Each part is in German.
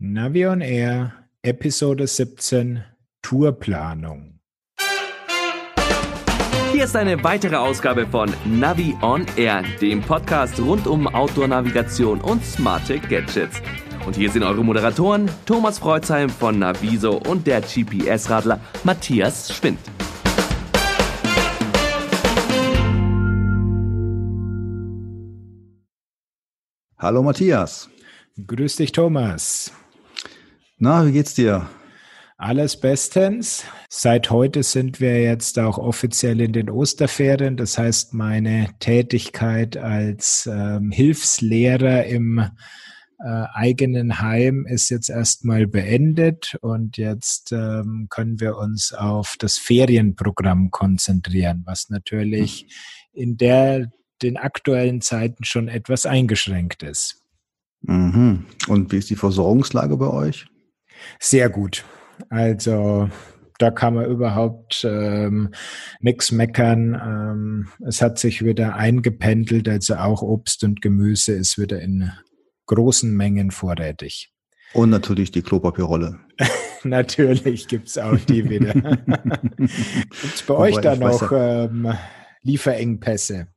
Navi on Air, Episode 17, Tourplanung. Hier ist eine weitere Ausgabe von Navi on Air, dem Podcast rund um Outdoor-Navigation und smarte Gadgets. Und hier sind eure Moderatoren Thomas Freuzheim von Naviso und der GPS-Radler Matthias Schwind. Hallo Matthias. Grüß dich, Thomas. Na, wie geht's dir? Alles bestens. Seit heute sind wir jetzt auch offiziell in den Osterferien. Das heißt, meine Tätigkeit als ähm, Hilfslehrer im äh, eigenen Heim ist jetzt erstmal beendet und jetzt ähm, können wir uns auf das Ferienprogramm konzentrieren, was natürlich in der den aktuellen Zeiten schon etwas eingeschränkt ist. Mhm. Und wie ist die Versorgungslage bei euch? Sehr gut. Also da kann man überhaupt ähm, nichts meckern. Ähm, es hat sich wieder eingependelt, also auch Obst und Gemüse ist wieder in großen Mengen vorrätig. Und natürlich die Klopapierrolle. natürlich gibt's auch die wieder. gibt's bei Wobei euch da noch ja, ähm, Lieferengpässe?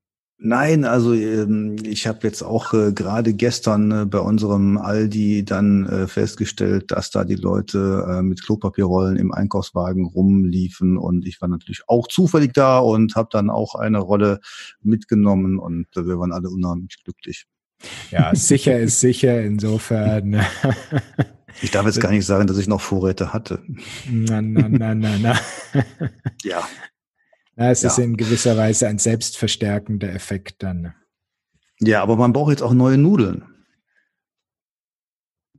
Nein, also ähm, ich habe jetzt auch äh, gerade gestern äh, bei unserem Aldi dann äh, festgestellt, dass da die Leute äh, mit Klopapierrollen im Einkaufswagen rumliefen und ich war natürlich auch zufällig da und habe dann auch eine Rolle mitgenommen und äh, wir waren alle unheimlich glücklich. Ja, sicher ist sicher, insofern. ich darf jetzt gar nicht sagen, dass ich noch Vorräte hatte. Na, na, na, na, na. ja. Ja, es ja. ist in gewisser Weise ein selbstverstärkender Effekt dann. Ja, aber man braucht jetzt auch neue Nudeln.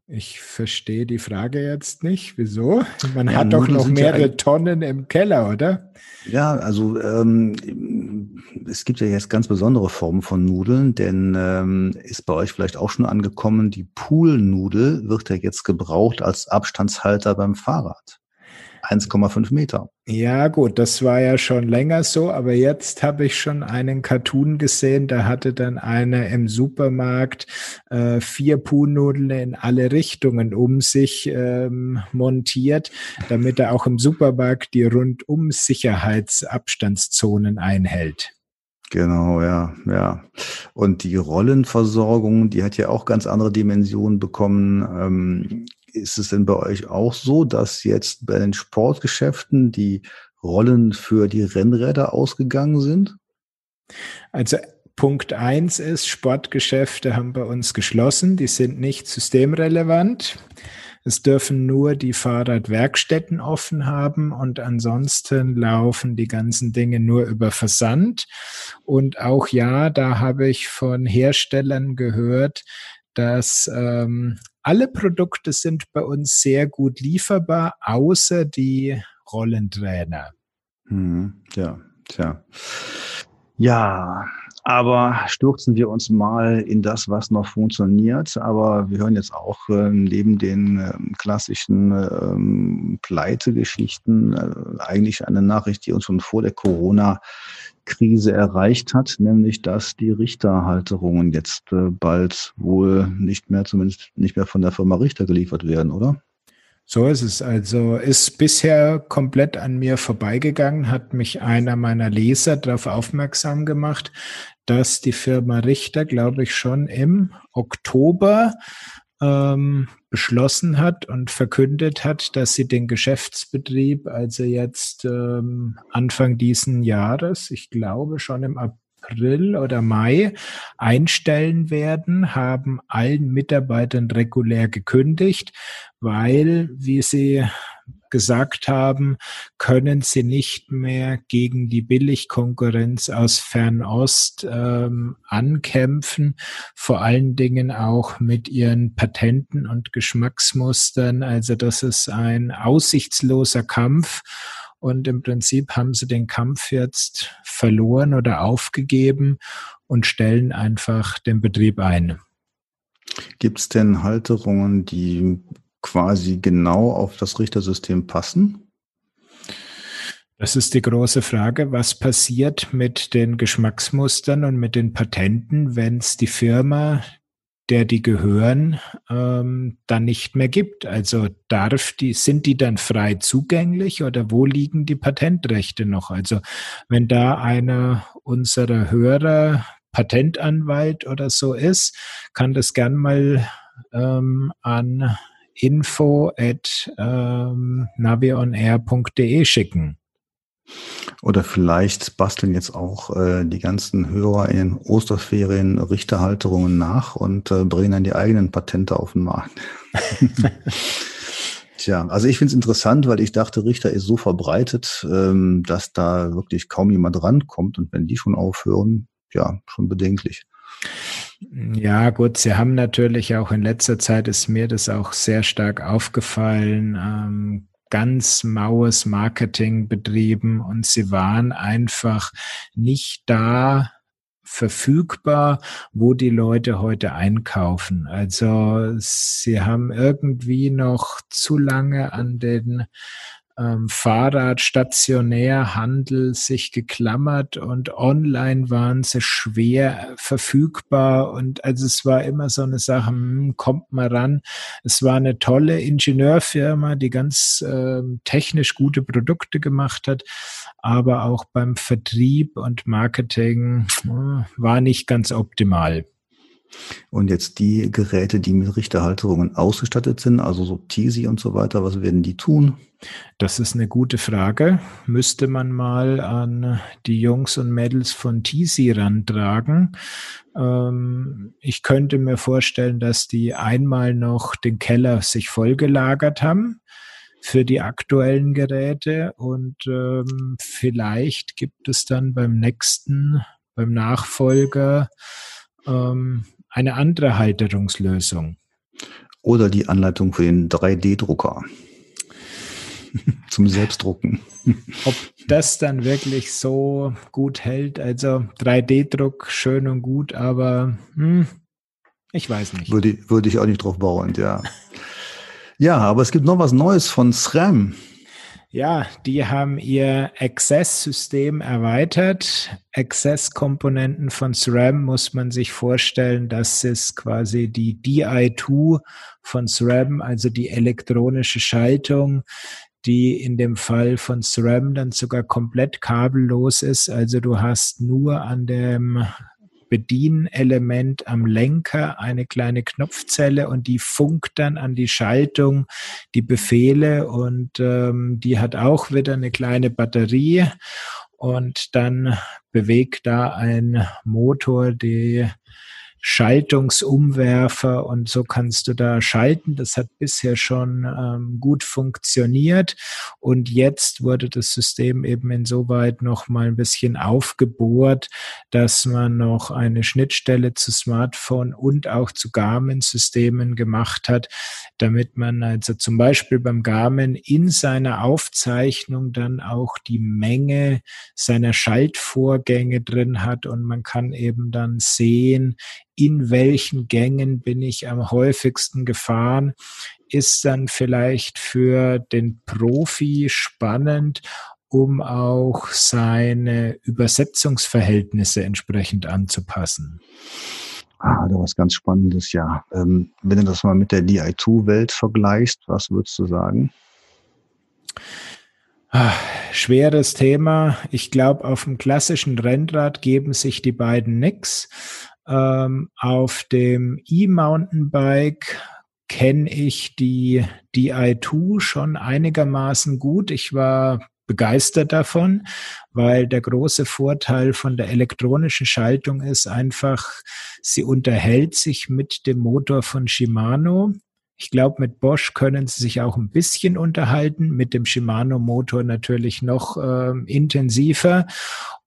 Ich verstehe die Frage jetzt nicht. Wieso? Man ja, hat doch noch mehrere ja Tonnen im Keller, oder? Ja, also ähm, es gibt ja jetzt ganz besondere Formen von Nudeln, denn ähm, ist bei euch vielleicht auch schon angekommen, die Poolnudel wird ja jetzt gebraucht als Abstandshalter beim Fahrrad. 1,5 Meter. Ja, gut, das war ja schon länger so, aber jetzt habe ich schon einen Cartoon gesehen, da hatte dann einer im Supermarkt äh, vier Puhnudeln in alle Richtungen um sich ähm, montiert, damit er auch im Supermarkt die rundum Sicherheitsabstandszonen einhält. Genau, ja, ja. Und die Rollenversorgung, die hat ja auch ganz andere Dimensionen bekommen. Ähm, ist es denn bei euch auch so, dass jetzt bei den Sportgeschäften die Rollen für die Rennräder ausgegangen sind? Also Punkt eins ist, Sportgeschäfte haben bei uns geschlossen, die sind nicht systemrelevant. Es dürfen nur die Fahrradwerkstätten offen haben und ansonsten laufen die ganzen Dinge nur über Versand. Und auch ja, da habe ich von Herstellern gehört, dass ähm, alle Produkte sind bei uns sehr gut lieferbar, außer die Rollentrainer. Hm, ja, tja. Ja, aber stürzen wir uns mal in das, was noch funktioniert. Aber wir hören jetzt auch äh, neben den äh, klassischen äh, Pleitegeschichten äh, eigentlich eine Nachricht, die uns schon vor der Corona Krise erreicht hat, nämlich dass die Richterhalterungen jetzt äh, bald wohl nicht mehr, zumindest nicht mehr von der Firma Richter geliefert werden, oder? So ist es. Also ist bisher komplett an mir vorbeigegangen, hat mich einer meiner Leser darauf aufmerksam gemacht, dass die Firma Richter, glaube ich, schon im Oktober ähm, beschlossen hat und verkündet hat, dass sie den Geschäftsbetrieb, also jetzt ähm, Anfang diesen Jahres, ich glaube schon im April oder Mai einstellen werden, haben allen Mitarbeitern regulär gekündigt, weil, wie sie gesagt haben, können sie nicht mehr gegen die Billigkonkurrenz aus Fernost ähm, ankämpfen, vor allen Dingen auch mit ihren Patenten und Geschmacksmustern. Also das ist ein aussichtsloser Kampf. Und im Prinzip haben sie den Kampf jetzt verloren oder aufgegeben und stellen einfach den Betrieb ein. Gibt es denn Halterungen, die quasi genau auf das Richtersystem passen? Das ist die große Frage. Was passiert mit den Geschmacksmustern und mit den Patenten, wenn es die Firma, der die gehören, ähm, dann nicht mehr gibt. Also darf die, sind die dann frei zugänglich oder wo liegen die Patentrechte noch? Also wenn da einer unserer Hörer Patentanwalt oder so ist, kann das gern mal ähm, an info at ähm, navionair.de schicken. Oder vielleicht basteln jetzt auch äh, die ganzen Hörer in den Osterferien Richterhalterungen nach und äh, bringen dann die eigenen Patente auf den Markt. Tja, also ich finde es interessant, weil ich dachte, Richter ist so verbreitet, ähm, dass da wirklich kaum jemand rankommt. Und wenn die schon aufhören, ja, schon bedenklich. Ja, gut, Sie haben natürlich auch in letzter Zeit ist mir das auch sehr stark aufgefallen. Ähm, ganz maues Marketing betrieben und sie waren einfach nicht da verfügbar, wo die Leute heute einkaufen. Also sie haben irgendwie noch zu lange an den ähm, Fahrrad, Stationärhandel sich geklammert und online waren sie schwer verfügbar und also es war immer so eine Sache, hm, kommt mal ran. Es war eine tolle Ingenieurfirma, die ganz äh, technisch gute Produkte gemacht hat, aber auch beim Vertrieb und Marketing äh, war nicht ganz optimal. Und jetzt die Geräte, die mit Richterhalterungen ausgestattet sind, also so Tisi und so weiter, was werden die tun? Das ist eine gute Frage. Müsste man mal an die Jungs und Mädels von Tisi rantragen. Ähm, ich könnte mir vorstellen, dass die einmal noch den Keller sich vollgelagert haben für die aktuellen Geräte und ähm, vielleicht gibt es dann beim nächsten, beim Nachfolger ähm, eine andere Halterungslösung. Oder die Anleitung für den 3D-Drucker zum Selbstdrucken. Ob das dann wirklich so gut hält, also 3D-Druck schön und gut, aber hm, ich weiß nicht. Würde, würde ich auch nicht drauf bauen, ja. ja, aber es gibt noch was Neues von SRAM. Ja, die haben ihr Access-System erweitert. Access-Komponenten von SRAM muss man sich vorstellen, das ist quasi die DI2 von SRAM, also die elektronische Schaltung, die in dem Fall von SRAM dann sogar komplett kabellos ist. Also du hast nur an dem Bedienelement am Lenker eine kleine Knopfzelle und die funkt dann an die Schaltung die Befehle und ähm, die hat auch wieder eine kleine Batterie und dann bewegt da ein Motor die Schaltungsumwerfer und so kannst du da schalten. Das hat bisher schon ähm, gut funktioniert und jetzt wurde das System eben insoweit noch mal ein bisschen aufgebohrt, dass man noch eine Schnittstelle zu Smartphone und auch zu Garmin-Systemen gemacht hat, damit man also zum Beispiel beim Garmin in seiner Aufzeichnung dann auch die Menge seiner Schaltvorgänge drin hat und man kann eben dann sehen, in welchen Gängen bin ich am häufigsten gefahren, ist dann vielleicht für den Profi spannend, um auch seine Übersetzungsverhältnisse entsprechend anzupassen. Ah, da was ganz Spannendes, ja. Ähm, wenn du das mal mit der DI2-Welt vergleichst, was würdest du sagen? Ah, schweres Thema. Ich glaube, auf dem klassischen Rennrad geben sich die beiden nix. Ähm, auf dem E-Mountainbike kenne ich die DI2 schon einigermaßen gut. Ich war begeistert davon, weil der große Vorteil von der elektronischen Schaltung ist einfach, sie unterhält sich mit dem Motor von Shimano. Ich glaube, mit Bosch können sie sich auch ein bisschen unterhalten, mit dem Shimano-Motor natürlich noch äh, intensiver.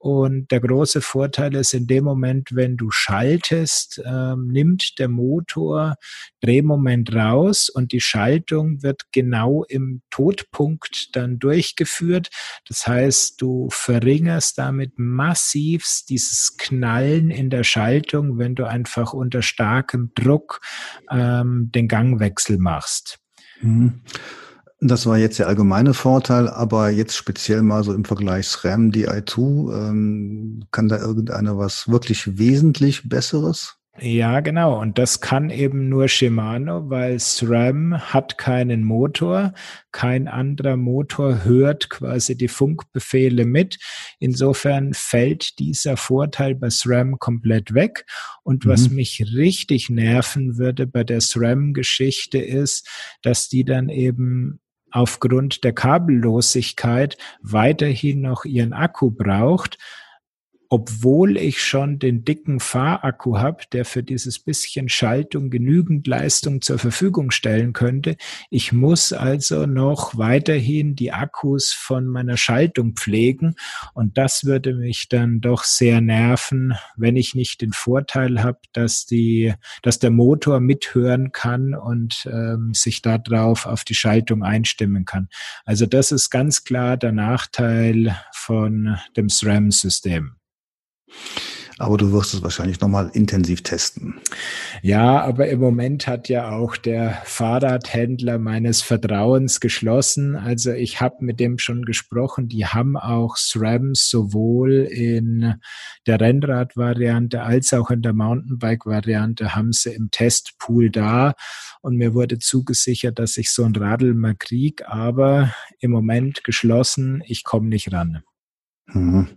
Und der große Vorteil ist in dem Moment, wenn du schaltest, ähm, nimmt der Motor Drehmoment raus und die Schaltung wird genau im Todpunkt dann durchgeführt. Das heißt, du verringerst damit massivst dieses Knallen in der Schaltung, wenn du einfach unter starkem Druck ähm, den Gangwechsel machst. Mhm. Das war jetzt der allgemeine Vorteil, aber jetzt speziell mal so im Vergleich SRAM DI2, ähm, kann da irgendeiner was wirklich wesentlich Besseres? Ja, genau. Und das kann eben nur Shimano, weil SRAM hat keinen Motor. Kein anderer Motor hört quasi die Funkbefehle mit. Insofern fällt dieser Vorteil bei SRAM komplett weg. Und mhm. was mich richtig nerven würde bei der SRAM-Geschichte ist, dass die dann eben aufgrund der Kabellosigkeit weiterhin noch ihren Akku braucht obwohl ich schon den dicken Fahrakku habe, der für dieses bisschen Schaltung genügend Leistung zur Verfügung stellen könnte. Ich muss also noch weiterhin die Akkus von meiner Schaltung pflegen und das würde mich dann doch sehr nerven, wenn ich nicht den Vorteil habe, dass die, dass der Motor mithören kann und ähm, sich darauf auf die Schaltung einstimmen kann. Also das ist ganz klar der Nachteil von dem SRAM-System. Aber du wirst es wahrscheinlich nochmal intensiv testen. Ja, aber im Moment hat ja auch der Fahrradhändler meines Vertrauens geschlossen. Also ich habe mit dem schon gesprochen. Die haben auch SRAMs sowohl in der Rennrad-Variante als auch in der Mountainbike-Variante haben sie im Testpool da. Und mir wurde zugesichert, dass ich so ein Radl mal krieg, aber im Moment geschlossen. Ich komme nicht ran. Mhm.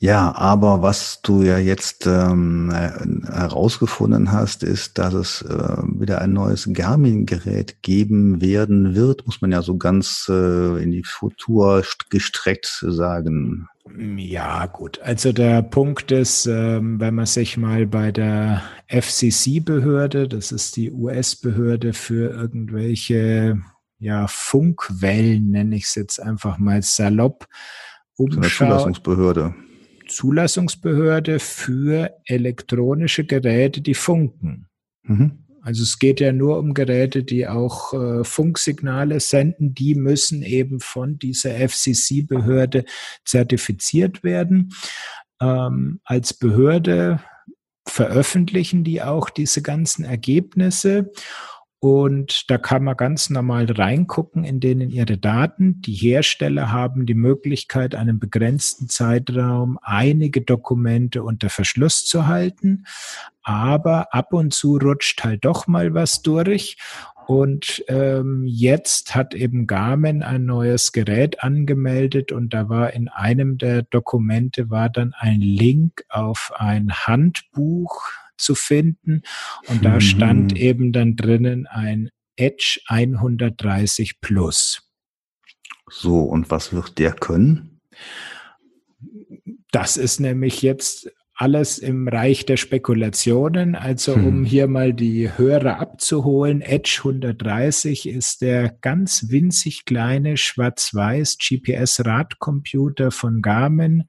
Ja, aber was du ja jetzt ähm, herausgefunden hast, ist, dass es äh, wieder ein neues Garmin-Gerät geben werden wird, muss man ja so ganz äh, in die Futur gestreckt sagen. Ja, gut. Also der Punkt ist, ähm, wenn man sich mal bei der FCC-Behörde, das ist die US-Behörde für irgendwelche ja, Funkwellen, nenne ich es jetzt einfach mal salopp, umschaut. So eine Zulassungsbehörde. Zulassungsbehörde für elektronische Geräte, die funken. Mhm. Also es geht ja nur um Geräte, die auch äh, Funksignale senden. Die müssen eben von dieser FCC-Behörde zertifiziert werden. Ähm, als Behörde veröffentlichen die auch diese ganzen Ergebnisse. Und da kann man ganz normal reingucken in denen ihre Daten. Die Hersteller haben die Möglichkeit, einen begrenzten Zeitraum einige Dokumente unter Verschluss zu halten. Aber ab und zu rutscht halt doch mal was durch. Und ähm, jetzt hat eben Garmin ein neues Gerät angemeldet und da war in einem der Dokumente war dann ein Link auf ein Handbuch zu finden. Und da stand mhm. eben dann drinnen ein Edge 130 Plus. So, und was wird der können? Das ist nämlich jetzt alles im Reich der Spekulationen. Also hm. um hier mal die Hörer abzuholen, Edge 130 ist der ganz winzig kleine schwarz-weiß GPS-Radcomputer von Garmin,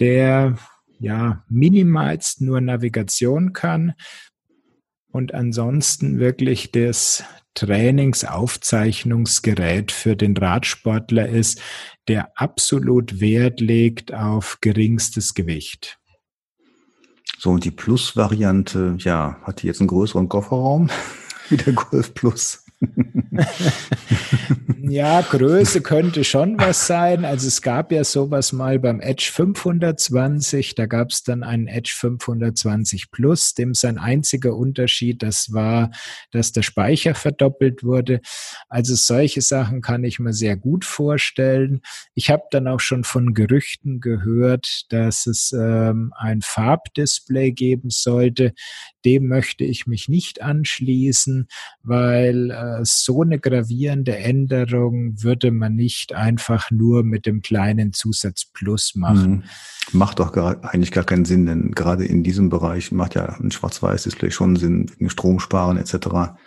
der ja minimalst nur Navigation kann und ansonsten wirklich das Trainingsaufzeichnungsgerät für den Radsportler ist, der absolut Wert legt auf geringstes Gewicht. So, und die Plus-Variante, ja, hat die jetzt einen größeren Kofferraum wie der Golf Plus? ja, Größe könnte schon was sein. Also es gab ja sowas mal beim Edge 520. Da gab es dann einen Edge 520 Plus, dem sein einziger Unterschied, das war, dass der Speicher verdoppelt wurde. Also solche Sachen kann ich mir sehr gut vorstellen. Ich habe dann auch schon von Gerüchten gehört, dass es ähm, ein Farbdisplay geben sollte. Dem möchte ich mich nicht anschließen, weil äh, so eine gravierende Änderung würde man nicht einfach nur mit dem kleinen Zusatz Plus machen. Mhm. Macht doch gar, eigentlich gar keinen Sinn, denn gerade in diesem Bereich macht ja ein Schwarz-Weiß-Display schon Sinn, wegen Stromsparen etc.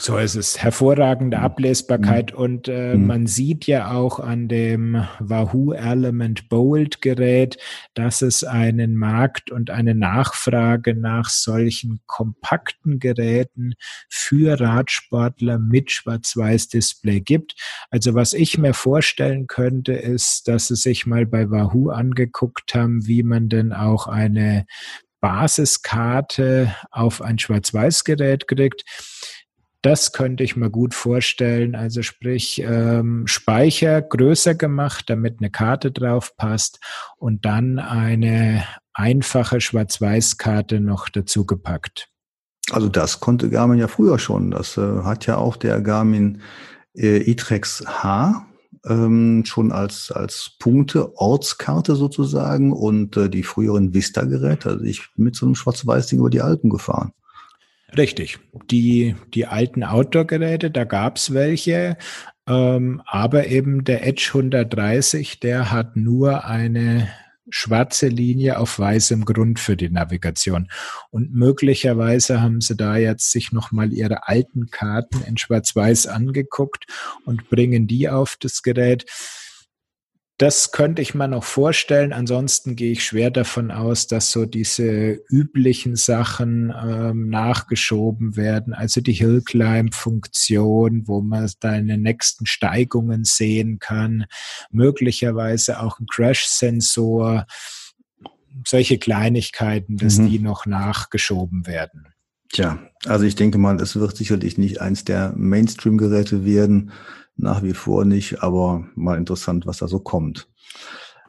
So ist es. Hervorragende Ablesbarkeit mhm. und äh, mhm. man sieht ja auch an dem Wahoo Element Bold Gerät, dass es einen Markt und eine Nachfrage nach solchen kompakten Geräten für Radsportler mit Schwarz-Weiß-Display gibt. Also was ich mir vorstellen könnte, ist, dass sie sich mal bei Wahoo angeguckt haben, wie man denn auch eine Basiskarte auf ein Schwarz-Weiß-Gerät kriegt das könnte ich mir gut vorstellen. Also sprich ähm, Speicher größer gemacht, damit eine Karte drauf passt und dann eine einfache Schwarz-Weiß-Karte noch dazu gepackt. Also das konnte Garmin ja früher schon. Das äh, hat ja auch der Garmin äh, e-Trex H ähm, schon als, als Punkte, Ortskarte sozusagen und äh, die früheren Vista-Geräte. Also ich bin mit so einem Schwarz-Weiß-Ding über die Alpen gefahren. Richtig. Die, die alten Outdoor-Geräte, da gab's welche, ähm, aber eben der Edge 130, der hat nur eine schwarze Linie auf weißem Grund für die Navigation. Und möglicherweise haben sie da jetzt sich nochmal ihre alten Karten in Schwarz-Weiß angeguckt und bringen die auf das Gerät. Das könnte ich mir noch vorstellen. Ansonsten gehe ich schwer davon aus, dass so diese üblichen Sachen ähm, nachgeschoben werden. Also die Hill Climb Funktion, wo man deine nächsten Steigungen sehen kann. Möglicherweise auch ein Crash Sensor. Solche Kleinigkeiten, dass mhm. die noch nachgeschoben werden. Tja, also ich denke mal, es wird sicherlich nicht eins der Mainstream-Geräte werden nach wie vor nicht, aber mal interessant, was da so kommt.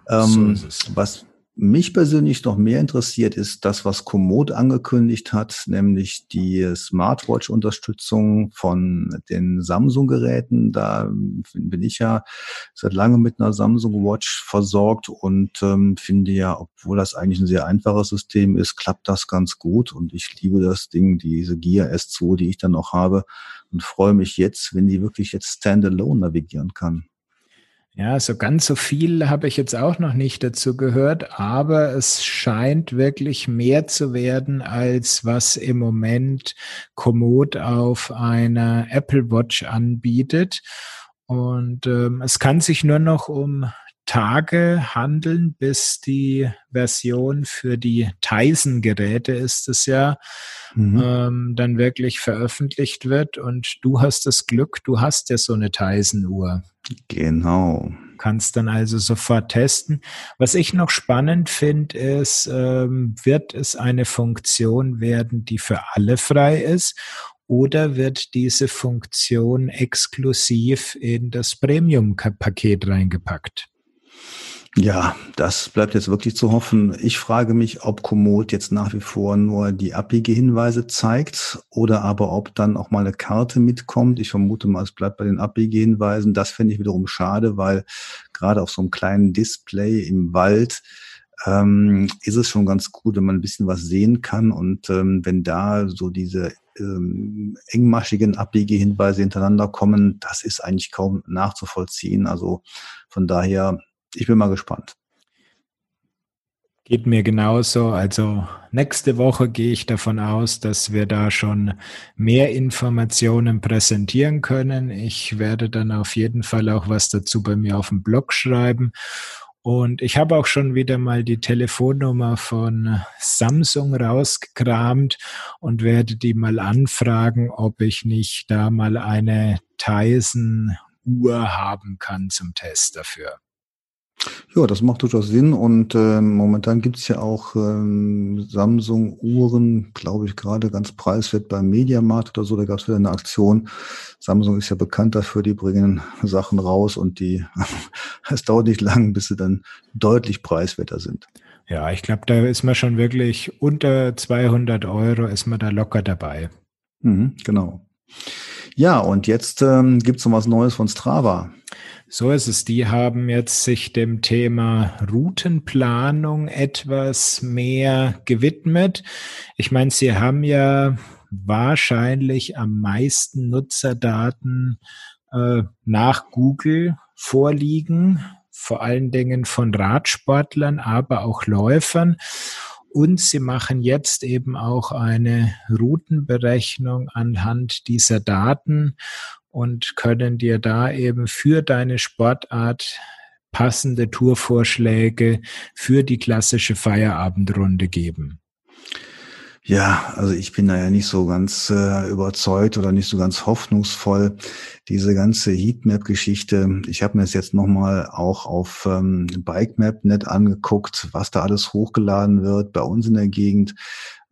Ähm, so was mich persönlich noch mehr interessiert, ist das, was Komoot angekündigt hat, nämlich die Smartwatch-Unterstützung von den Samsung-Geräten. Da bin ich ja seit langem mit einer Samsung Watch versorgt und ähm, finde ja, obwohl das eigentlich ein sehr einfaches System ist, klappt das ganz gut und ich liebe das Ding, diese Gear S2, die ich dann noch habe und freue mich jetzt, wenn die wirklich jetzt standalone navigieren kann. Ja, so ganz so viel habe ich jetzt auch noch nicht dazu gehört, aber es scheint wirklich mehr zu werden, als was im Moment Komoot auf einer Apple Watch anbietet. Und ähm, es kann sich nur noch um Tage handeln, bis die Version für die Tizen-Geräte ist es ja, mhm. ähm, dann wirklich veröffentlicht wird. Und du hast das Glück, du hast ja so eine Tizen-Uhr. Genau. Kannst dann also sofort testen. Was ich noch spannend finde, ist, ähm, wird es eine Funktion werden, die für alle frei ist? Oder wird diese Funktion exklusiv in das Premium-Paket reingepackt? Ja, das bleibt jetzt wirklich zu hoffen. Ich frage mich, ob Komoot jetzt nach wie vor nur die Abbiegehinweise zeigt oder aber ob dann auch mal eine Karte mitkommt. Ich vermute mal, es bleibt bei den Abbiegehinweisen. Das fände ich wiederum schade, weil gerade auf so einem kleinen Display im Wald ähm, ist es schon ganz gut, wenn man ein bisschen was sehen kann. Und ähm, wenn da so diese ähm, engmaschigen Abbiegehinweise hintereinander kommen, das ist eigentlich kaum nachzuvollziehen. Also von daher ich bin mal gespannt. Geht mir genauso. Also nächste Woche gehe ich davon aus, dass wir da schon mehr Informationen präsentieren können. Ich werde dann auf jeden Fall auch was dazu bei mir auf dem Blog schreiben. Und ich habe auch schon wieder mal die Telefonnummer von Samsung rausgekramt und werde die mal anfragen, ob ich nicht da mal eine Tizen Uhr haben kann zum Test dafür. Ja, das macht durchaus Sinn und äh, momentan gibt es ja auch ähm, Samsung-Uhren, glaube ich, gerade ganz preiswert beim Mediamarkt oder so. Da gab es wieder eine Aktion. Samsung ist ja bekannt dafür, die bringen Sachen raus und die, es dauert nicht lang, bis sie dann deutlich preiswerter sind. Ja, ich glaube, da ist man schon wirklich unter 200 Euro, ist man da locker dabei. Mhm, genau. Ja, und jetzt ähm, gibt es noch was Neues von Strava. So ist es. Die haben jetzt sich dem Thema Routenplanung etwas mehr gewidmet. Ich meine, sie haben ja wahrscheinlich am meisten Nutzerdaten äh, nach Google vorliegen, vor allen Dingen von Radsportlern, aber auch Läufern. Und sie machen jetzt eben auch eine Routenberechnung anhand dieser Daten und können dir da eben für deine Sportart passende Tourvorschläge für die klassische Feierabendrunde geben. Ja, also ich bin da ja nicht so ganz äh, überzeugt oder nicht so ganz hoffnungsvoll. Diese ganze Heatmap-Geschichte, ich habe mir das jetzt nochmal auch auf ähm, BikeMap.net angeguckt, was da alles hochgeladen wird bei uns in der Gegend.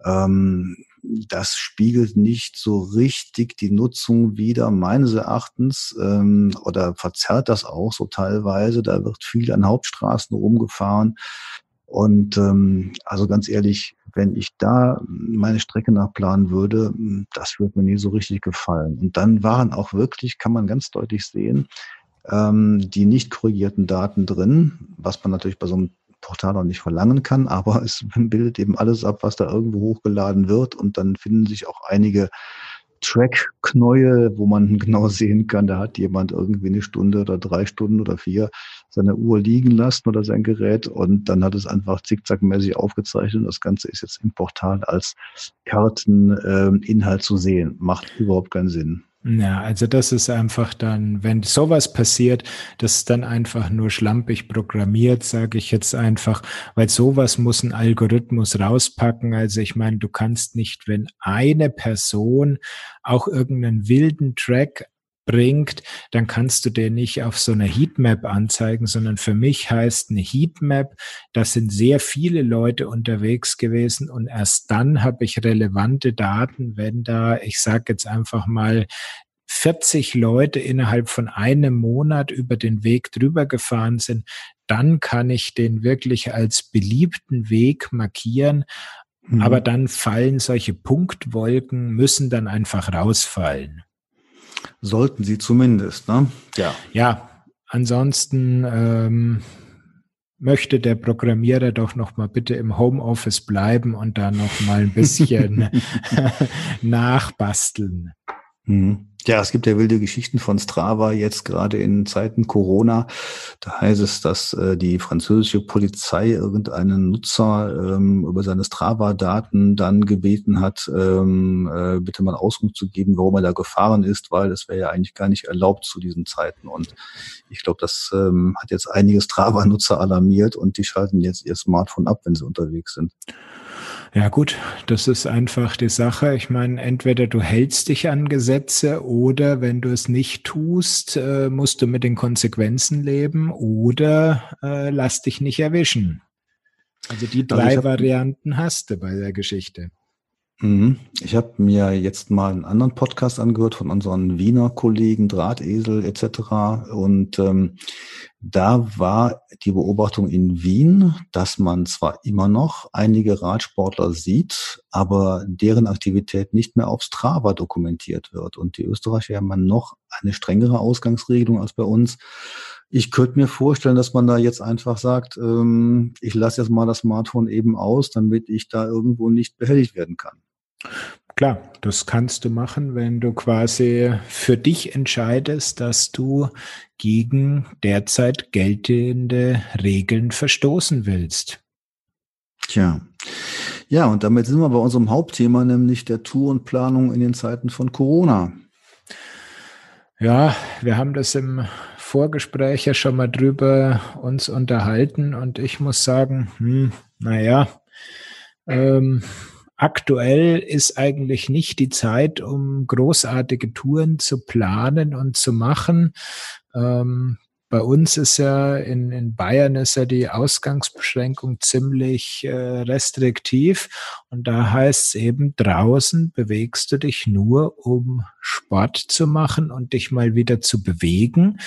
Ähm, das spiegelt nicht so richtig die Nutzung wider, meines Erachtens, ähm, oder verzerrt das auch so teilweise. Da wird viel an Hauptstraßen rumgefahren. Und ähm, also ganz ehrlich, wenn ich da meine Strecke nachplanen würde, das würde mir nie so richtig gefallen. Und dann waren auch wirklich, kann man ganz deutlich sehen, ähm, die nicht korrigierten Daten drin, was man natürlich bei so einem Portal auch nicht verlangen kann, aber es bildet eben alles ab, was da irgendwo hochgeladen wird und dann finden sich auch einige Track-Knäuel, wo man genau sehen kann, da hat jemand irgendwie eine Stunde oder drei Stunden oder vier seine Uhr liegen lassen oder sein Gerät und dann hat es einfach zickzackmäßig aufgezeichnet. Das Ganze ist jetzt im Portal als Karteninhalt äh, zu sehen. Macht überhaupt keinen Sinn. Ja, also das ist einfach dann, wenn sowas passiert, das ist dann einfach nur schlampig programmiert, sage ich jetzt einfach, weil sowas muss ein Algorithmus rauspacken. Also ich meine, du kannst nicht, wenn eine Person auch irgendeinen wilden Track bringt, dann kannst du den nicht auf so einer Heatmap anzeigen, sondern für mich heißt eine Heatmap, da sind sehr viele Leute unterwegs gewesen und erst dann habe ich relevante Daten, wenn da, ich sage jetzt einfach mal, 40 Leute innerhalb von einem Monat über den Weg drüber gefahren sind, dann kann ich den wirklich als beliebten Weg markieren. Mhm. Aber dann fallen solche Punktwolken, müssen dann einfach rausfallen. Sollten sie zumindest, ne? Ja. Ja, ansonsten ähm, möchte der Programmierer doch noch mal bitte im Homeoffice bleiben und da noch mal ein bisschen nachbasteln. Mhm. Ja, es gibt ja wilde Geschichten von Strava jetzt gerade in Zeiten Corona. Da heißt es, dass äh, die französische Polizei irgendeinen Nutzer ähm, über seine Strava-Daten dann gebeten hat, ähm, äh, bitte mal Auskunft zu geben, warum er da gefahren ist, weil das wäre ja eigentlich gar nicht erlaubt zu diesen Zeiten. Und ich glaube, das ähm, hat jetzt einige Strava-Nutzer alarmiert und die schalten jetzt ihr Smartphone ab, wenn sie unterwegs sind. Ja gut, das ist einfach die Sache. Ich meine, entweder du hältst dich an Gesetze oder wenn du es nicht tust, äh, musst du mit den Konsequenzen leben oder äh, lass dich nicht erwischen. Also die also drei also Varianten hast du bei der Geschichte. Mhm. Ich habe mir jetzt mal einen anderen Podcast angehört von unseren Wiener Kollegen Drahtesel etc. Und ähm, da war die Beobachtung in Wien, dass man zwar immer noch einige Radsportler sieht, aber deren Aktivität nicht mehr auf Strava dokumentiert wird. Und die Österreicher haben noch eine strengere Ausgangsregelung als bei uns. Ich könnte mir vorstellen, dass man da jetzt einfach sagt, ähm, ich lasse jetzt mal das Smartphone eben aus, damit ich da irgendwo nicht behelligt werden kann. Klar, das kannst du machen, wenn du quasi für dich entscheidest, dass du gegen derzeit geltende Regeln verstoßen willst. Tja. Ja, und damit sind wir bei unserem Hauptthema, nämlich der Tourenplanung in den Zeiten von Corona. Ja, wir haben das im Vorgespräch ja schon mal drüber uns unterhalten und ich muss sagen, hm, naja, ähm, aktuell ist eigentlich nicht die Zeit, um großartige Touren zu planen und zu machen. Ähm, bei uns ist ja in, in Bayern ist ja die Ausgangsbeschränkung ziemlich äh, restriktiv. Und da heißt es eben draußen bewegst du dich nur, um Sport zu machen und dich mal wieder zu bewegen.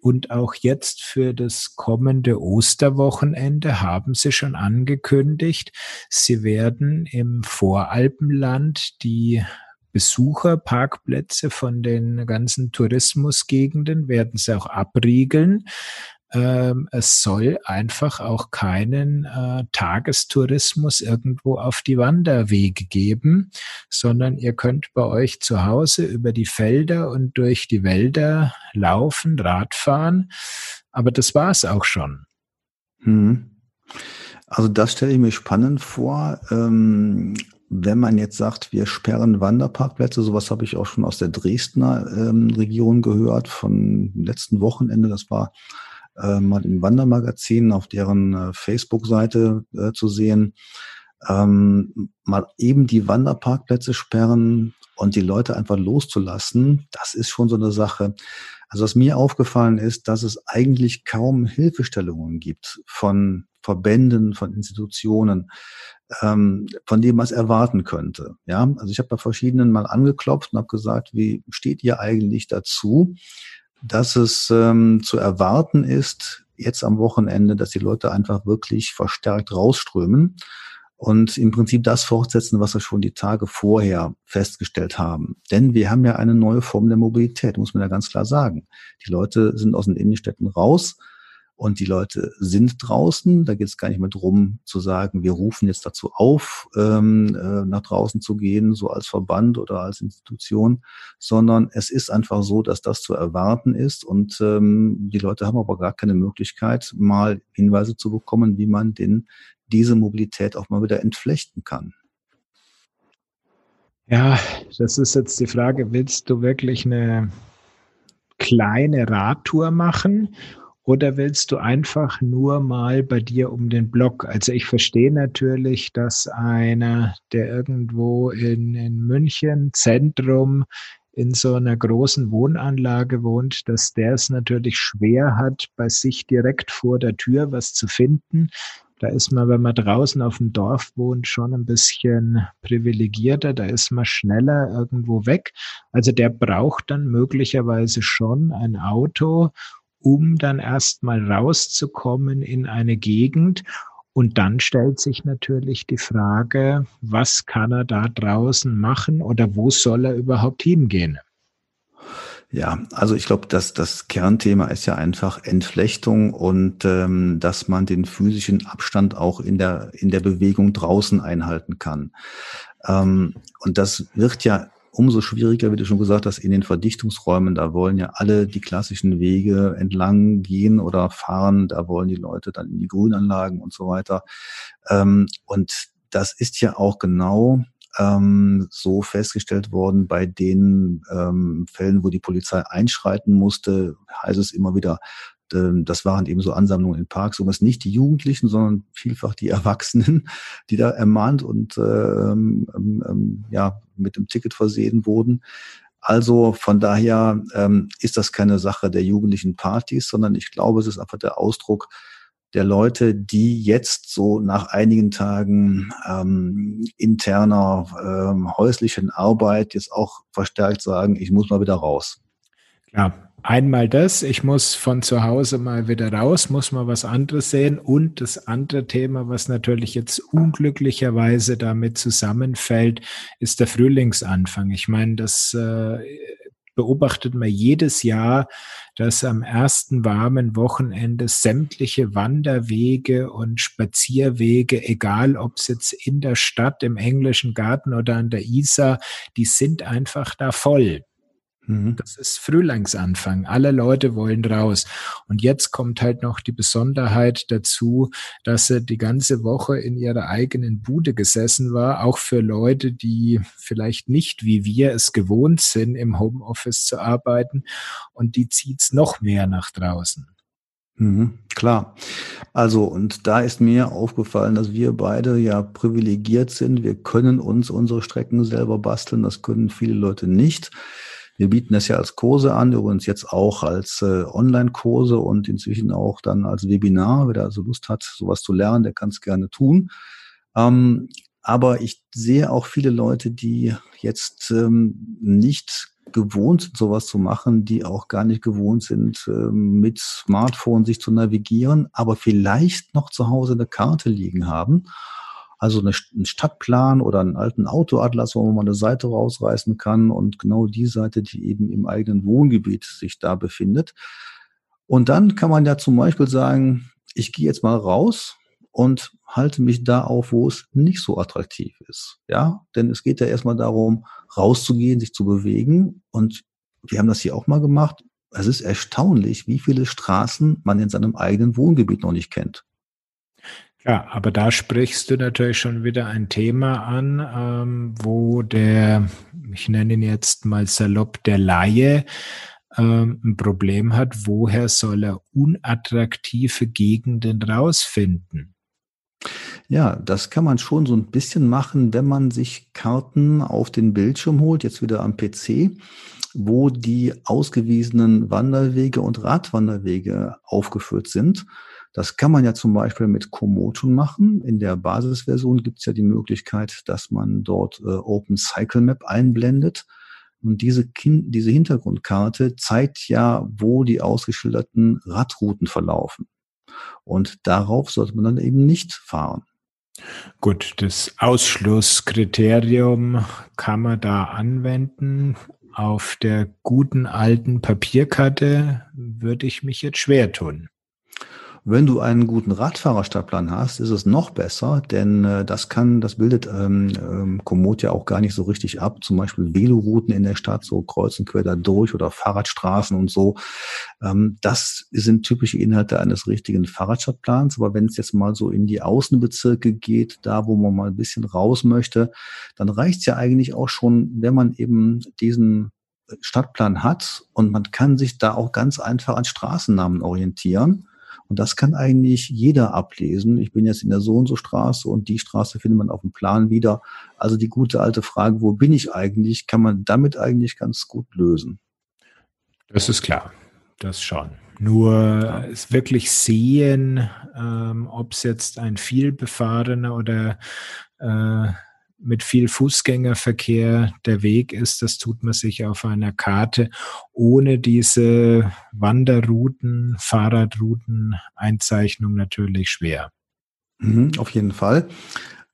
Und auch jetzt für das kommende Osterwochenende haben sie schon angekündigt, sie werden im Voralpenland die Besucherparkplätze von den ganzen Tourismusgegenden werden sie auch abriegeln. Ähm, es soll einfach auch keinen äh, Tagestourismus irgendwo auf die Wanderwege geben, sondern ihr könnt bei euch zu Hause über die Felder und durch die Wälder laufen, Radfahren. Aber das war es auch schon. Hm. Also das stelle ich mir spannend vor. Ähm, wenn man jetzt sagt, wir sperren Wanderparkplätze, sowas habe ich auch schon aus der Dresdner ähm, Region gehört von letzten Wochenende. Das war äh, mal im Wandermagazin auf deren äh, Facebook-Seite äh, zu sehen. Ähm, mal eben die Wanderparkplätze sperren und die Leute einfach loszulassen, das ist schon so eine Sache. Also was mir aufgefallen ist, dass es eigentlich kaum Hilfestellungen gibt von Verbänden, von Institutionen, ähm, von dem es erwarten könnte. Ja, also ich habe bei verschiedenen mal angeklopft und habe gesagt, wie steht ihr eigentlich dazu? dass es ähm, zu erwarten ist, jetzt am Wochenende, dass die Leute einfach wirklich verstärkt rausströmen und im Prinzip das fortsetzen, was wir schon die Tage vorher festgestellt haben. Denn wir haben ja eine neue Form der Mobilität, muss man ja ganz klar sagen. Die Leute sind aus den Innenstädten raus und die Leute sind draußen. Da geht es gar nicht mehr drum zu sagen, wir rufen jetzt dazu auf, ähm, äh, nach draußen zu gehen, so als Verband oder als Institution, sondern es ist einfach so, dass das zu erwarten ist und ähm, die Leute haben aber gar keine Möglichkeit, mal Hinweise zu bekommen, wie man denn diese Mobilität auch mal wieder entflechten kann. Ja, das ist jetzt die Frage, willst du wirklich eine kleine Radtour machen oder willst du einfach nur mal bei dir um den Block? Also ich verstehe natürlich, dass einer, der irgendwo in, in München Zentrum in so einer großen Wohnanlage wohnt, dass der es natürlich schwer hat, bei sich direkt vor der Tür was zu finden. Da ist man, wenn man draußen auf dem Dorf wohnt, schon ein bisschen privilegierter. Da ist man schneller irgendwo weg. Also der braucht dann möglicherweise schon ein Auto, um dann erstmal rauszukommen in eine Gegend. Und dann stellt sich natürlich die Frage, was kann er da draußen machen oder wo soll er überhaupt hingehen? Ja, also ich glaube, dass das Kernthema ist ja einfach Entflechtung und ähm, dass man den physischen Abstand auch in der in der Bewegung draußen einhalten kann. Ähm, und das wird ja umso schwieriger, wie du schon gesagt hast, in den Verdichtungsräumen. Da wollen ja alle die klassischen Wege entlang gehen oder fahren. Da wollen die Leute dann in die Grünanlagen und so weiter. Ähm, und das ist ja auch genau ähm, so festgestellt worden bei den ähm, Fällen, wo die Polizei einschreiten musste, heißt es immer wieder, das waren eben so Ansammlungen in Parks, um es nicht die Jugendlichen, sondern vielfach die Erwachsenen, die da ermahnt und ähm, ähm, ähm, ja mit dem Ticket versehen wurden. Also von daher ähm, ist das keine Sache der jugendlichen Partys, sondern ich glaube, es ist einfach der Ausdruck der Leute, die jetzt so nach einigen Tagen ähm, interner ähm, häuslichen Arbeit jetzt auch verstärkt sagen, ich muss mal wieder raus. Ja, einmal das, ich muss von zu Hause mal wieder raus, muss mal was anderes sehen. Und das andere Thema, was natürlich jetzt unglücklicherweise damit zusammenfällt, ist der Frühlingsanfang. Ich meine, das äh, beobachtet man jedes Jahr, dass am ersten warmen Wochenende sämtliche Wanderwege und Spazierwege, egal ob es jetzt in der Stadt, im englischen Garten oder an der Isar, die sind einfach da voll. Mhm. Das ist Frühlingsanfang. Alle Leute wollen raus. Und jetzt kommt halt noch die Besonderheit dazu, dass sie die ganze Woche in ihrer eigenen Bude gesessen war, auch für Leute, die vielleicht nicht wie wir es gewohnt sind, im Homeoffice zu arbeiten. Und die zieht's noch mehr nach draußen. Mhm, klar. Also, und da ist mir aufgefallen, dass wir beide ja privilegiert sind. Wir können uns unsere Strecken selber basteln. Das können viele Leute nicht. Wir bieten es ja als Kurse an, übrigens jetzt auch als äh, Online-Kurse und inzwischen auch dann als Webinar. Wer da also Lust hat, sowas zu lernen, der kann es gerne tun. Ähm, aber ich sehe auch viele Leute, die jetzt ähm, nicht gewohnt sind, sowas zu machen, die auch gar nicht gewohnt sind, ähm, mit Smartphone sich zu navigieren, aber vielleicht noch zu Hause eine Karte liegen haben also eine, einen Stadtplan oder einen alten Autoatlas, wo man eine Seite rausreißen kann und genau die Seite, die eben im eigenen Wohngebiet sich da befindet. Und dann kann man ja zum Beispiel sagen, ich gehe jetzt mal raus und halte mich da auf, wo es nicht so attraktiv ist. Ja, denn es geht ja erstmal darum, rauszugehen, sich zu bewegen. Und wir haben das hier auch mal gemacht. Es ist erstaunlich, wie viele Straßen man in seinem eigenen Wohngebiet noch nicht kennt. Ja, aber da sprichst du natürlich schon wieder ein Thema an, ähm, wo der, ich nenne ihn jetzt mal salopp, der Laie ähm, ein Problem hat. Woher soll er unattraktive Gegenden rausfinden? Ja, das kann man schon so ein bisschen machen, wenn man sich Karten auf den Bildschirm holt, jetzt wieder am PC, wo die ausgewiesenen Wanderwege und Radwanderwege aufgeführt sind. Das kann man ja zum Beispiel mit Komoot machen. In der Basisversion gibt es ja die Möglichkeit, dass man dort äh, Open Cycle Map einblendet. Und diese, diese Hintergrundkarte zeigt ja, wo die ausgeschilderten Radrouten verlaufen. Und darauf sollte man dann eben nicht fahren. Gut, das Ausschlusskriterium kann man da anwenden. Auf der guten alten Papierkarte würde ich mich jetzt schwer tun. Wenn du einen guten Radfahrerstadtplan hast, ist es noch besser, denn äh, das kann, das bildet ähm, ähm, Komoot ja auch gar nicht so richtig ab. Zum Beispiel Velorouten in der Stadt, so kreuz und quer da durch oder Fahrradstraßen und so. Ähm, das sind typische Inhalte eines richtigen Fahrradstadtplans. Aber wenn es jetzt mal so in die Außenbezirke geht, da wo man mal ein bisschen raus möchte, dann reicht es ja eigentlich auch schon, wenn man eben diesen Stadtplan hat und man kann sich da auch ganz einfach an Straßennamen orientieren. Und das kann eigentlich jeder ablesen. Ich bin jetzt in der so und so Straße und die Straße findet man auf dem Plan wieder. Also die gute alte Frage, wo bin ich eigentlich, kann man damit eigentlich ganz gut lösen. Das ist klar. Das schon. Nur es wirklich sehen, ähm, ob es jetzt ein vielbefahrener oder äh, mit viel Fußgängerverkehr der Weg ist, das tut man sich auf einer Karte ohne diese Wanderrouten, Fahrradrouten, Einzeichnung natürlich schwer. Mhm, auf jeden Fall.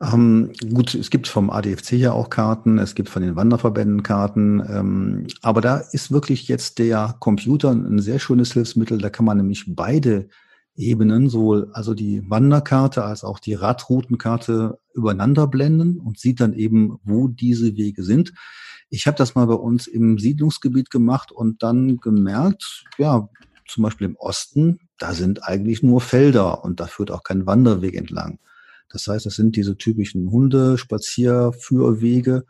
Ähm, gut, es gibt vom ADFC ja auch Karten, es gibt von den Wanderverbänden Karten, ähm, aber da ist wirklich jetzt der Computer ein sehr schönes Hilfsmittel. Da kann man nämlich beide Ebenen, sowohl also die Wanderkarte als auch die Radroutenkarte übereinander blenden und sieht dann eben, wo diese Wege sind. Ich habe das mal bei uns im Siedlungsgebiet gemacht und dann gemerkt, ja, zum Beispiel im Osten, da sind eigentlich nur Felder und da führt auch kein Wanderweg entlang. Das heißt, das sind diese typischen Hunde, Spazierführwege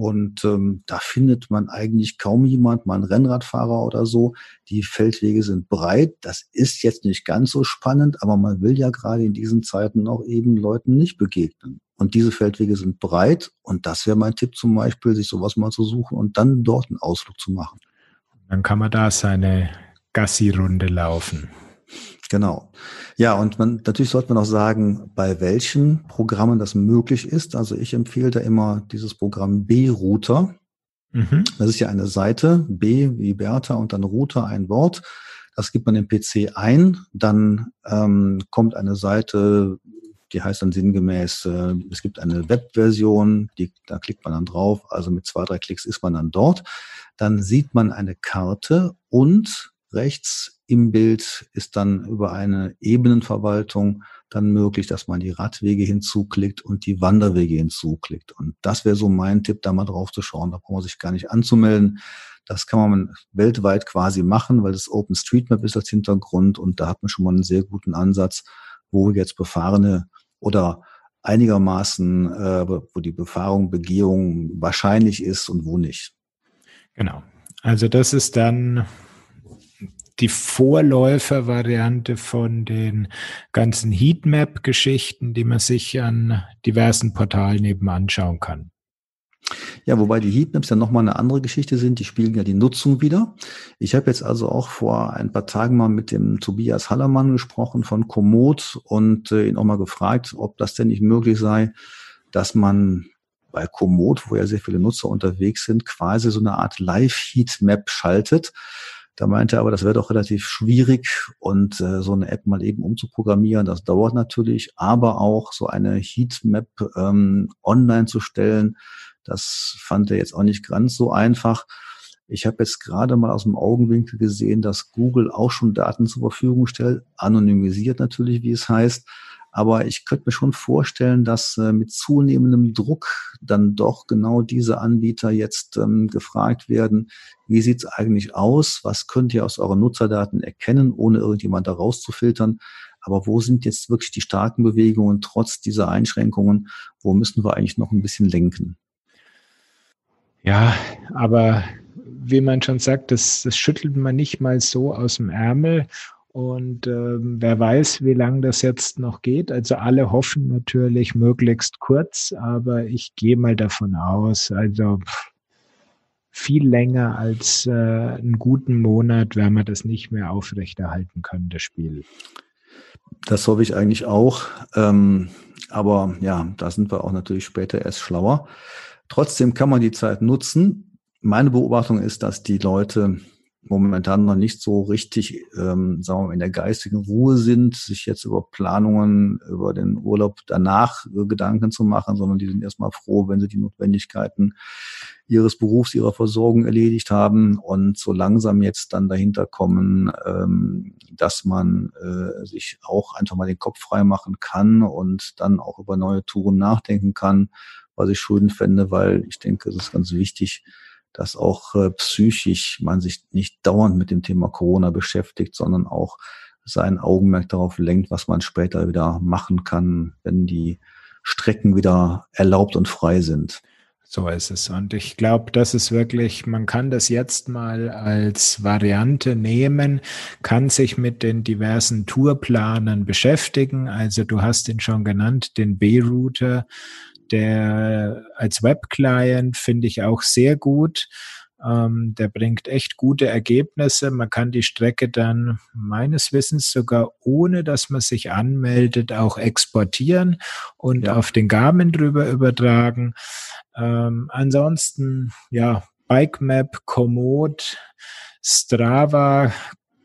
und ähm, da findet man eigentlich kaum jemand, mal ein Rennradfahrer oder so. Die Feldwege sind breit. Das ist jetzt nicht ganz so spannend, aber man will ja gerade in diesen Zeiten auch eben Leuten nicht begegnen. Und diese Feldwege sind breit. Und das wäre mein Tipp zum Beispiel, sich sowas mal zu suchen und dann dort einen Ausflug zu machen. Dann kann man da seine Gassi-Runde laufen. Genau. Ja, und man, natürlich sollte man auch sagen, bei welchen Programmen das möglich ist. Also ich empfehle da immer dieses Programm B-Router. Mhm. Das ist ja eine Seite, B wie Bertha und dann Router, ein Wort. Das gibt man im PC ein, dann ähm, kommt eine Seite, die heißt dann sinngemäß, äh, es gibt eine Webversion, die, da klickt man dann drauf, also mit zwei, drei Klicks ist man dann dort. Dann sieht man eine Karte und rechts im Bild ist dann über eine Ebenenverwaltung dann möglich, dass man die Radwege hinzuklickt und die Wanderwege hinzuklickt. Und das wäre so mein Tipp, da mal drauf zu schauen. Da braucht man sich gar nicht anzumelden. Das kann man weltweit quasi machen, weil das OpenStreetMap ist als Hintergrund und da hat man schon mal einen sehr guten Ansatz, wo jetzt befahrene oder einigermaßen, äh, wo die Befahrung, Begehung wahrscheinlich ist und wo nicht. Genau. Also das ist dann die Vorläufervariante von den ganzen Heatmap-Geschichten, die man sich an diversen Portalen eben anschauen kann. Ja, wobei die Heatmaps ja nochmal eine andere Geschichte sind, die spielen ja die Nutzung wieder. Ich habe jetzt also auch vor ein paar Tagen mal mit dem Tobias Hallermann gesprochen von Komoot und äh, ihn auch mal gefragt, ob das denn nicht möglich sei, dass man bei Komoot, wo ja sehr viele Nutzer unterwegs sind, quasi so eine Art Live-Heatmap schaltet da meinte er aber, das wäre doch relativ schwierig und äh, so eine App mal eben umzuprogrammieren, das dauert natürlich, aber auch so eine Heatmap ähm, online zu stellen, das fand er jetzt auch nicht ganz so einfach. Ich habe jetzt gerade mal aus dem Augenwinkel gesehen, dass Google auch schon Daten zur Verfügung stellt, anonymisiert natürlich, wie es heißt. Aber ich könnte mir schon vorstellen, dass äh, mit zunehmendem Druck dann doch genau diese Anbieter jetzt ähm, gefragt werden, wie sieht's eigentlich aus? Was könnt ihr aus euren Nutzerdaten erkennen, ohne irgendjemand da rauszufiltern? Aber wo sind jetzt wirklich die starken Bewegungen trotz dieser Einschränkungen? Wo müssen wir eigentlich noch ein bisschen lenken? Ja, aber wie man schon sagt, das, das schüttelt man nicht mal so aus dem Ärmel. Und ähm, wer weiß, wie lange das jetzt noch geht. Also alle hoffen natürlich möglichst kurz, aber ich gehe mal davon aus, also viel länger als äh, einen guten Monat werden wir das nicht mehr aufrechterhalten können, das Spiel. Das hoffe ich eigentlich auch. Ähm, aber ja, da sind wir auch natürlich später erst schlauer. Trotzdem kann man die Zeit nutzen. Meine Beobachtung ist, dass die Leute momentan noch nicht so richtig, ähm, sagen wir mal, in der geistigen Ruhe sind, sich jetzt über Planungen, über den Urlaub danach äh, Gedanken zu machen, sondern die sind erstmal froh, wenn sie die Notwendigkeiten ihres Berufs, ihrer Versorgung erledigt haben und so langsam jetzt dann dahinter kommen, ähm, dass man äh, sich auch einfach mal den Kopf frei machen kann und dann auch über neue Touren nachdenken kann, was ich schön fände, weil ich denke, es ist ganz wichtig, dass auch äh, psychisch man sich nicht dauernd mit dem Thema Corona beschäftigt, sondern auch sein Augenmerk darauf lenkt, was man später wieder machen kann, wenn die Strecken wieder erlaubt und frei sind. So ist es. Und ich glaube, das ist wirklich, man kann das jetzt mal als Variante nehmen, kann sich mit den diversen Tourplanern beschäftigen. Also du hast ihn schon genannt, den B-Router der als Web-Client finde ich auch sehr gut. Ähm, der bringt echt gute Ergebnisse. Man kann die Strecke dann meines Wissens sogar ohne, dass man sich anmeldet, auch exportieren und ja. auf den Garmin drüber übertragen. Ähm, ansonsten, ja, Bike Map, Komoot, Strava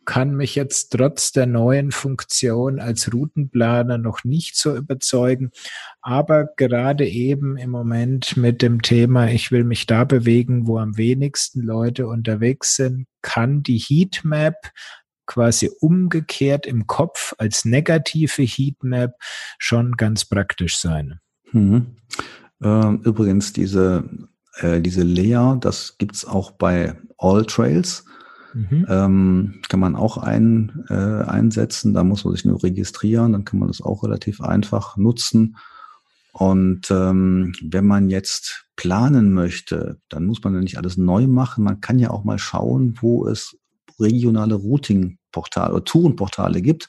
kann mich jetzt trotz der neuen Funktion als Routenplaner noch nicht so überzeugen. Aber gerade eben im Moment mit dem Thema, ich will mich da bewegen, wo am wenigsten Leute unterwegs sind, kann die Heatmap quasi umgekehrt im Kopf als negative Heatmap schon ganz praktisch sein. Mhm. Ähm, übrigens, diese, äh, diese Layer, das gibt's auch bei All Trails. Mhm. Ähm, kann man auch ein, äh, einsetzen. Da muss man sich nur registrieren, dann kann man das auch relativ einfach nutzen. Und ähm, wenn man jetzt planen möchte, dann muss man ja nicht alles neu machen. Man kann ja auch mal schauen, wo es regionale Routing-Portale oder Tourenportale gibt.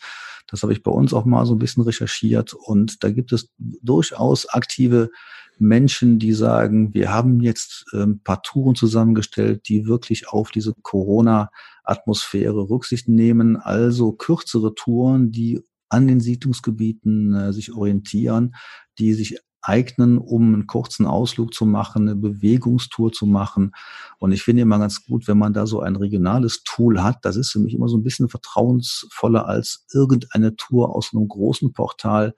Das habe ich bei uns auch mal so ein bisschen recherchiert. Und da gibt es durchaus aktive Menschen, die sagen, wir haben jetzt ein ähm, paar Touren zusammengestellt, die wirklich auf diese Corona-Atmosphäre Rücksicht nehmen, also kürzere Touren, die an den Siedlungsgebieten äh, sich orientieren, die sich eignen, um einen kurzen Ausflug zu machen, eine Bewegungstour zu machen. Und ich finde immer ganz gut, wenn man da so ein regionales Tool hat. Das ist für mich immer so ein bisschen vertrauensvoller als irgendeine Tour aus einem großen Portal,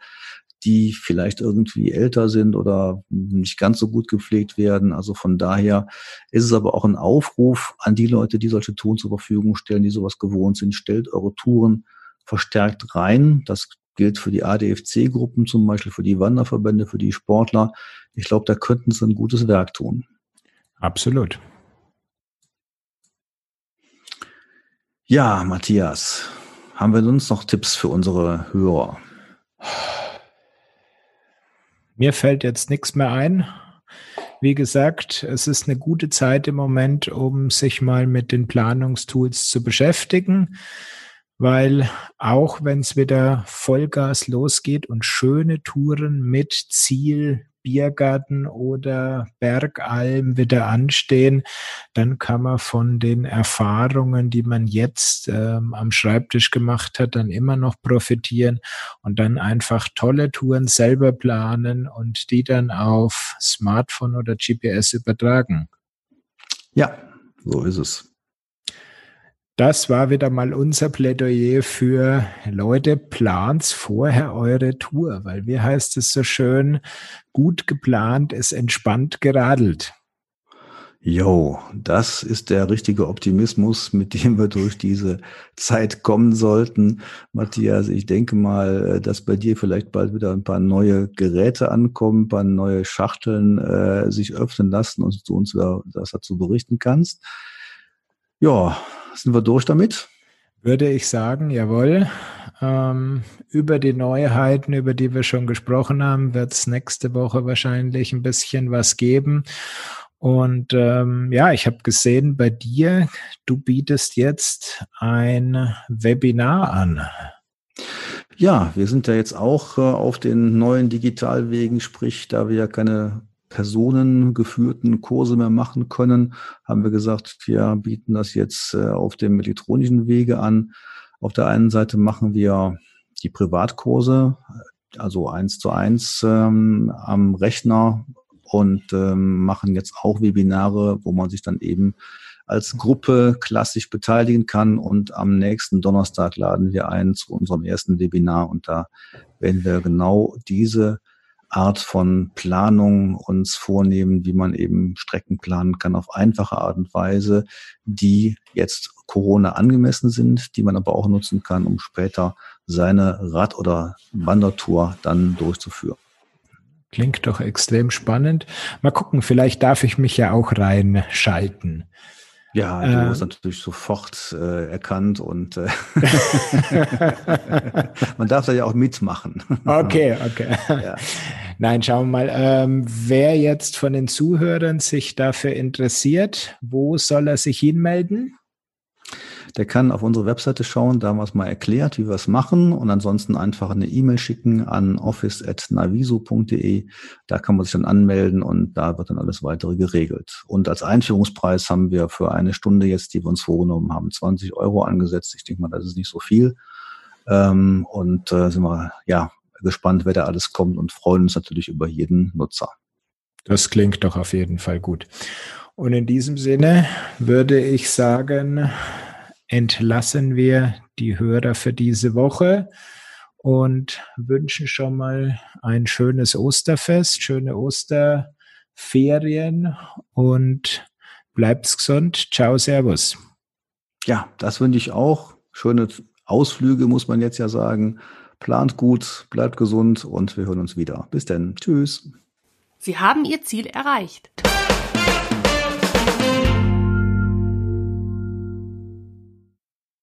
die vielleicht irgendwie älter sind oder nicht ganz so gut gepflegt werden. Also von daher ist es aber auch ein Aufruf an die Leute, die solche Touren zur Verfügung stellen, die sowas gewohnt sind. Stellt eure Touren verstärkt rein. Das gilt für die ADFC-Gruppen zum Beispiel, für die Wanderverbände, für die Sportler. Ich glaube, da könnten sie ein gutes Werk tun. Absolut. Ja, Matthias, haben wir sonst noch Tipps für unsere Hörer? Mir fällt jetzt nichts mehr ein. Wie gesagt, es ist eine gute Zeit im Moment, um sich mal mit den Planungstools zu beschäftigen, weil auch wenn es wieder Vollgas losgeht und schöne Touren mit Ziel Biergarten oder Bergalm wieder anstehen, dann kann man von den Erfahrungen, die man jetzt ähm, am Schreibtisch gemacht hat, dann immer noch profitieren und dann einfach tolle Touren selber planen und die dann auf Smartphone oder GPS übertragen. Ja, so ist es. Das war wieder mal unser Plädoyer für Leute, plans vorher eure Tour, weil wie heißt es so schön, gut geplant ist entspannt geradelt. Jo, das ist der richtige Optimismus, mit dem wir durch diese Zeit kommen sollten. Matthias, ich denke mal, äh, dass bei dir vielleicht bald wieder ein paar neue Geräte ankommen, ein paar neue Schachteln äh, sich öffnen lassen und du uns das dazu berichten kannst. Ja, sind wir durch damit? Würde ich sagen, jawohl. Ähm, über die Neuheiten, über die wir schon gesprochen haben, wird es nächste Woche wahrscheinlich ein bisschen was geben. Und ähm, ja, ich habe gesehen bei dir, du bietest jetzt ein Webinar an. Ja, wir sind ja jetzt auch äh, auf den neuen Digitalwegen, sprich, da wir ja keine personengeführten Kurse mehr machen können, haben wir gesagt, wir bieten das jetzt äh, auf dem elektronischen Wege an. Auf der einen Seite machen wir die Privatkurse, also eins zu eins ähm, am Rechner und ähm, machen jetzt auch Webinare, wo man sich dann eben als Gruppe klassisch beteiligen kann. Und am nächsten Donnerstag laden wir ein zu unserem ersten Webinar und da werden wir genau diese Art von Planung uns vornehmen, wie man eben Strecken planen kann auf einfache Art und Weise, die jetzt Corona angemessen sind, die man aber auch nutzen kann, um später seine Rad- oder Wandertour dann durchzuführen. Klingt doch extrem spannend. Mal gucken, vielleicht darf ich mich ja auch reinschalten. Ja, du äh, hast natürlich sofort äh, erkannt und äh, man darf da ja auch mitmachen. okay, okay. Ja. Nein, schauen wir mal. Ähm, wer jetzt von den Zuhörern sich dafür interessiert, wo soll er sich hinmelden? Der kann auf unsere Webseite schauen, da haben wir es mal erklärt, wie wir es machen und ansonsten einfach eine E-Mail schicken an office.naviso.de. Da kann man sich dann anmelden und da wird dann alles weitere geregelt. Und als Einführungspreis haben wir für eine Stunde jetzt, die wir uns vorgenommen haben, 20 Euro angesetzt. Ich denke mal, das ist nicht so viel. Ähm, und äh, sind wir ja gespannt, wer da alles kommt und freuen uns natürlich über jeden Nutzer. Das klingt doch auf jeden Fall gut. Und in diesem Sinne würde ich sagen, entlassen wir die Hörer für diese Woche und wünschen schon mal ein schönes Osterfest, schöne Osterferien und bleibt's gesund. Ciao, Servus. Ja, das wünsche ich auch. Schöne Ausflüge, muss man jetzt ja sagen. Plant gut, bleibt gesund und wir hören uns wieder. Bis dann. Tschüss. Sie haben Ihr Ziel erreicht.